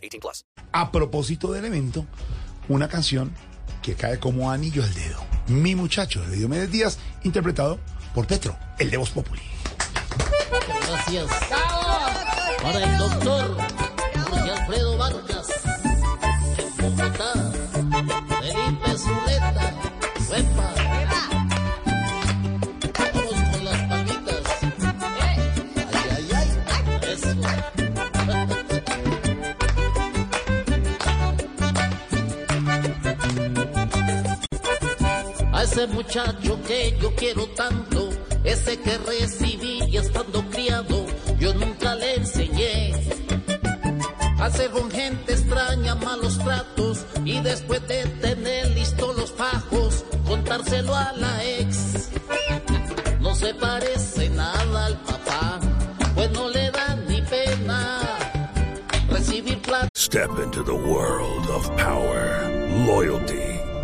18 plus. A propósito del evento, una canción que cae como anillo al dedo. Mi muchacho de Diomedes Díaz, interpretado por Petro, el de Voz Populi. Gracias. Para el doctor Jorge Alfredo Vargas. En Bogotá. Felipe Zuleta. Ese muchacho que yo quiero tanto, ese que recibí y estando criado, yo nunca le enseñé. Hacer con gente extraña malos tratos y después de tener listos los fajos, contárselo a la ex. No se parece nada al papá, pues no le da ni pena recibir plata. Step into the world of power, loyalty,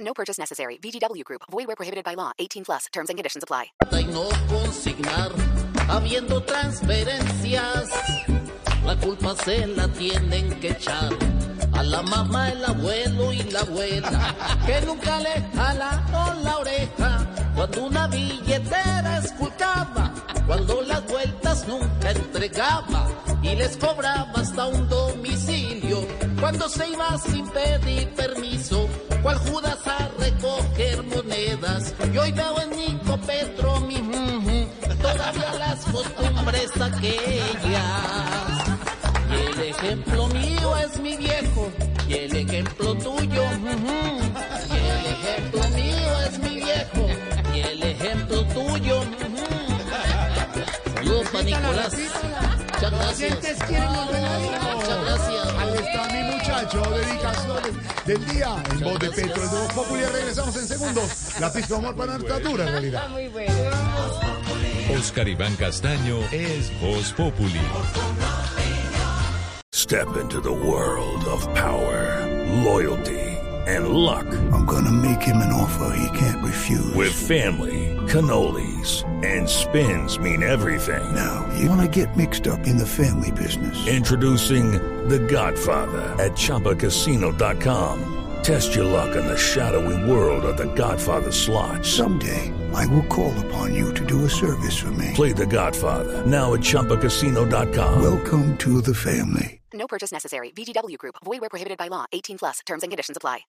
No purchase necessary. VGW Group. Void where prohibited by law. 18 plus. Terms and conditions apply. Cual Judas a recoger monedas, y hoy veo en Nico Petro mi todavía las costumbres aquellas. Y el ejemplo mío es mi viejo, y el ejemplo tuyo, y el ejemplo mío es mi viejo, y el ejemplo tuyo. Saludos para Nicolás. Muchas gracias. Muchas gracias. Ahí está mi muchacho, dedicaciones del día en voz de Petro, el de Voz Populi. Regresamos en segundos. La pista de amor para nuestra dura realidad. Oscar Iván Castaño es Voz Populi. Step into the world of power, loyalty, and luck. I'm gonna make him an offer he can't. With family, cannolis, and spins mean everything. now, you wanna get mixed up in the family business. Introducing The Godfather at ChumbaCasino.com. Test your luck in the shadowy world of The Godfather slot. Someday, I will call upon you to do a service for me. Play The Godfather now at ChumbaCasino.com. Welcome to the family. No purchase necessary. VGW Group. Void where prohibited by law. 18 plus. Terms and conditions apply.